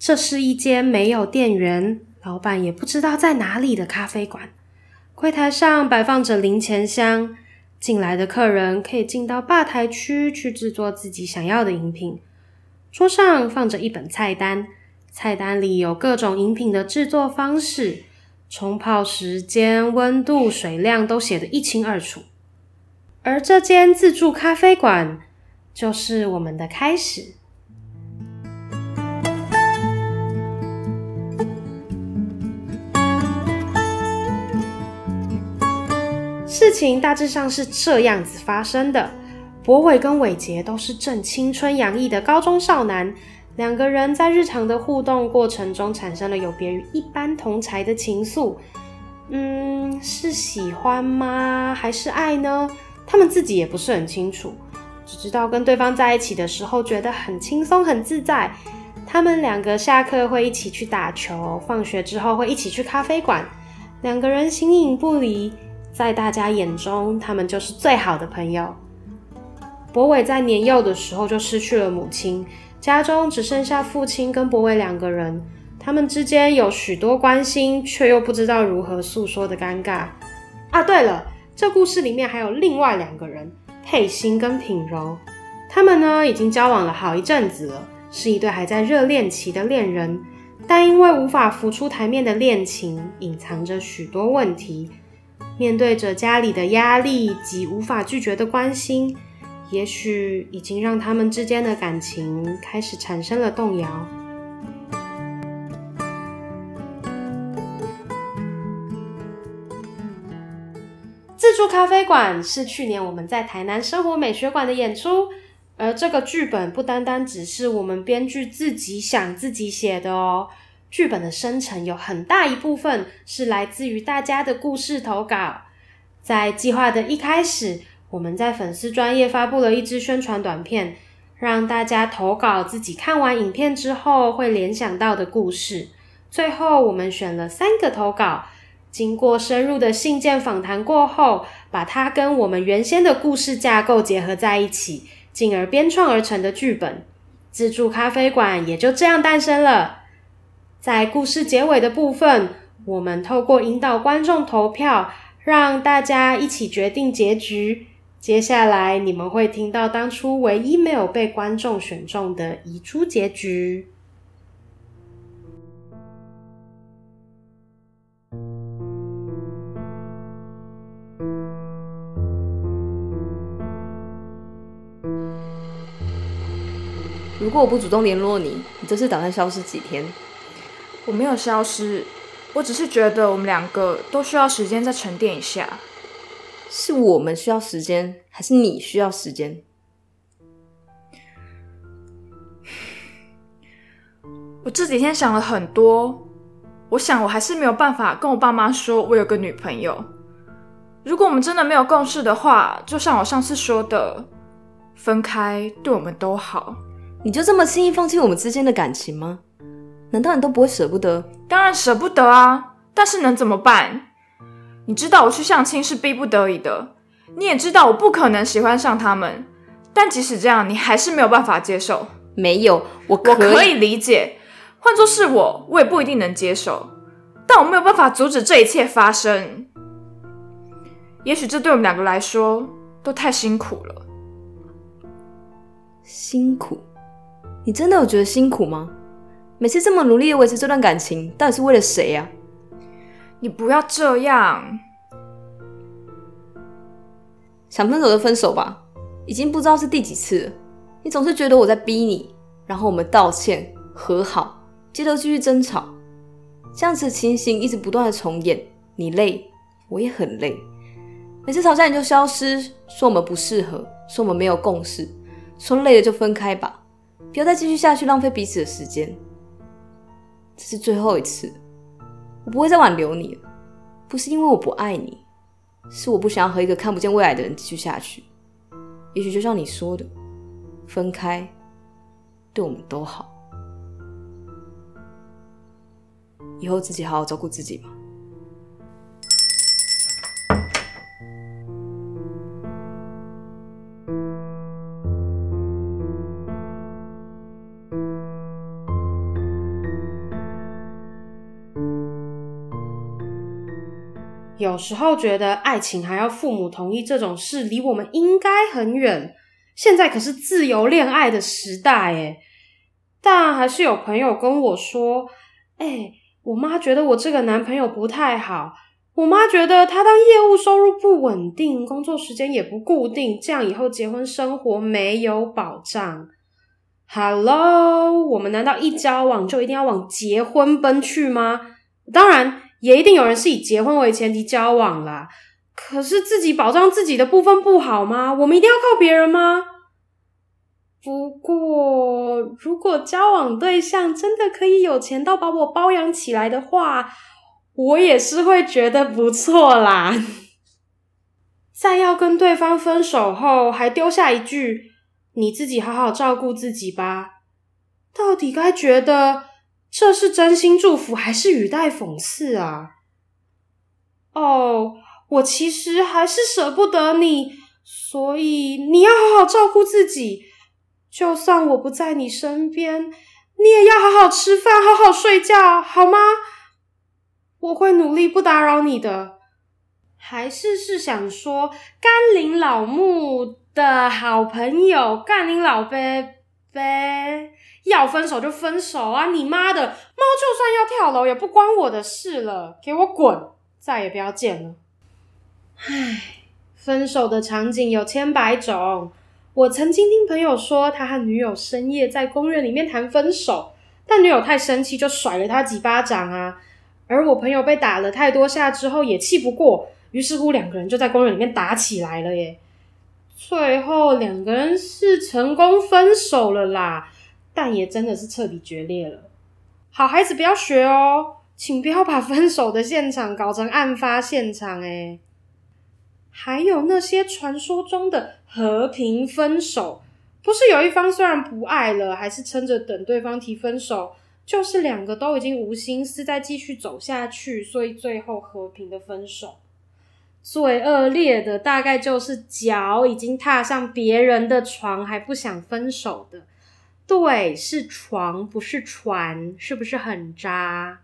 这是一间没有店员、老板也不知道在哪里的咖啡馆。柜台上摆放着零钱箱，进来的客人可以进到吧台区去制作自己想要的饮品。桌上放着一本菜单，菜单里有各种饮品的制作方式、冲泡时间、温度、水量都写得一清二楚。而这间自助咖啡馆就是我们的开始。事情大致上是这样子发生的。博伟跟伟杰都是正青春洋溢的高中少男，两个人在日常的互动过程中产生了有别于一般同侪的情愫。嗯，是喜欢吗？还是爱呢？他们自己也不是很清楚，只知道跟对方在一起的时候觉得很轻松、很自在。他们两个下课会一起去打球，放学之后会一起去咖啡馆，两个人形影不离，在大家眼中，他们就是最好的朋友。博伟在年幼的时候就失去了母亲，家中只剩下父亲跟博伟两个人。他们之间有许多关心，却又不知道如何诉说的尴尬。啊，对了，这故事里面还有另外两个人，佩欣跟品柔。他们呢，已经交往了好一阵子了，是一对还在热恋期的恋人，但因为无法浮出台面的恋情，隐藏着许多问题。面对着家里的压力及无法拒绝的关心。也许已经让他们之间的感情开始产生了动摇。自助咖啡馆是去年我们在台南生活美学馆的演出，而这个剧本不单单只是我们编剧自己想自己写的哦，剧本的生成有很大一部分是来自于大家的故事投稿。在计划的一开始，我们在粉丝专业发布了一支宣传短片，让大家投稿自己看完影片之后会联想到的故事。最后，我们选了三个投稿，经过深入的信件访谈过后，把它跟我们原先的故事架构结合在一起，进而编创而成的剧本。自助咖啡馆也就这样诞生了。在故事结尾的部分，我们透过引导观众投票，让大家一起决定结局。接下来你们会听到当初唯一没有被观众选中的遗珠结局。如果我不主动联络你，你这次打算消失几天？我没有消失，我只是觉得我们两个都需要时间再沉淀一下。是我们需要时间，还是你需要时间？我这几天想了很多，我想我还是没有办法跟我爸妈说我有个女朋友。如果我们真的没有共识的话，就像我上次说的，分开对我们都好。你就这么轻易放弃我们之间的感情吗？难道你都不会舍不得？当然舍不得啊，但是能怎么办？你知道我去相亲是逼不得已的，你也知道我不可能喜欢上他们，但即使这样，你还是没有办法接受。没有，我可以，我可以理解，换作是我，我也不一定能接受，但我没有办法阻止这一切发生。也许这对我们两个来说都太辛苦了。辛苦？你真的有觉得辛苦吗？每次这么努力的维持这段感情，到底是为了谁呀？你不要这样，想分手就分手吧，已经不知道是第几次了。你总是觉得我在逼你，然后我们道歉和好，接着继续争吵，这样子的情形一直不断的重演。你累，我也很累。每次吵架你就消失，说我们不适合，说我们没有共识，说累了就分开吧，不要再继续下去，浪费彼此的时间。这是最后一次。我不会再挽留你了，不是因为我不爱你，是我不想要和一个看不见未来的人继续下去。也许就像你说的，分开对我们都好。以后自己好好照顾自己吧。有时候觉得爱情还要父母同意这种事，离我们应该很远。现在可是自由恋爱的时代，诶，但还是有朋友跟我说：“诶，我妈觉得我这个男朋友不太好。我妈觉得他当业务收入不稳定，工作时间也不固定，这样以后结婚生活没有保障。” Hello，我们难道一交往就一定要往结婚奔去吗？当然。也一定有人是以结婚为前提交往啦，可是自己保障自己的部分不好吗？我们一定要靠别人吗？不过，如果交往对象真的可以有钱到把我包养起来的话，我也是会觉得不错啦。在要跟对方分手后，还丢下一句：“你自己好好照顾自己吧。”到底该觉得？这是真心祝福还是语带讽刺啊？哦，我其实还是舍不得你，所以你要好好照顾自己。就算我不在你身边，你也要好好吃饭，好好睡觉，好吗？我会努力不打扰你的。还是是想说，甘霖老木的好朋友，甘霖老伯伯。要分手就分手啊！你妈的，猫就算要跳楼也不关我的事了，给我滚！再也不要见了。唉，分手的场景有千百种。我曾经听朋友说，他和女友深夜在公园里面谈分手，但女友太生气，就甩了他几巴掌啊。而我朋友被打了太多下之后也气不过，于是乎两个人就在公园里面打起来了耶。最后两个人是成功分手了啦。但也真的是彻底决裂了。好孩子不要学哦，请不要把分手的现场搞成案发现场诶。还有那些传说中的和平分手，不是有一方虽然不爱了，还是撑着等对方提分手，就是两个都已经无心思再继续走下去，所以最后和平的分手。最恶劣的大概就是脚已经踏上别人的床还不想分手的。对，是床，不是船，是不是很渣？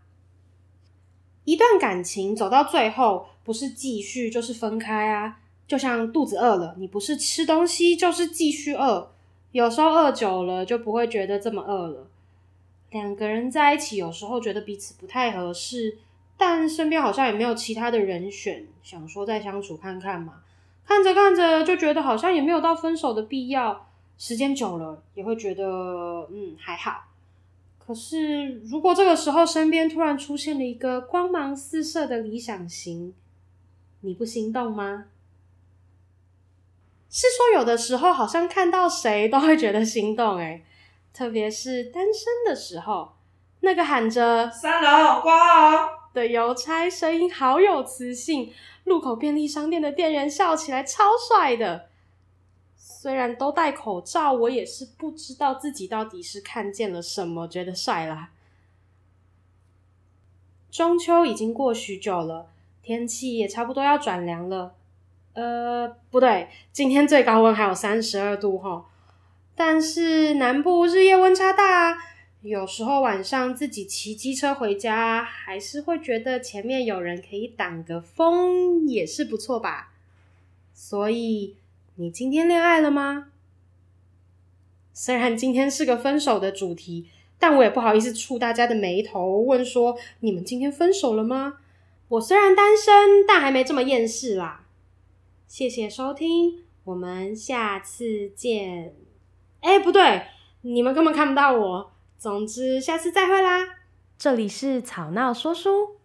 一段感情走到最后，不是继续就是分开啊。就像肚子饿了，你不是吃东西就是继续饿，有时候饿久了就不会觉得这么饿了。两个人在一起，有时候觉得彼此不太合适，但身边好像也没有其他的人选，想说再相处看看嘛。看着看着就觉得好像也没有到分手的必要。时间久了也会觉得，嗯，还好。可是如果这个时候身边突然出现了一个光芒四射的理想型，你不心动吗？是说有的时候好像看到谁都会觉得心动，诶，特别是单身的时候，那个喊着“三楼挂号”的邮差声音好有磁性，路口便利商店的店员笑起来超帅的。虽然都戴口罩，我也是不知道自己到底是看见了什么，觉得帅啦。中秋已经过许久了，天气也差不多要转凉了。呃，不对，今天最高温还有三十二度哈。但是南部日夜温差大，有时候晚上自己骑机车回家，还是会觉得前面有人可以挡个风，也是不错吧。所以。你今天恋爱了吗？虽然今天是个分手的主题，但我也不好意思触大家的眉头，问说你们今天分手了吗？我虽然单身，但还没这么厌世啦。谢谢收听，我们下次见。哎，不对，你们根本看不到我。总之，下次再会啦。这里是吵闹说书。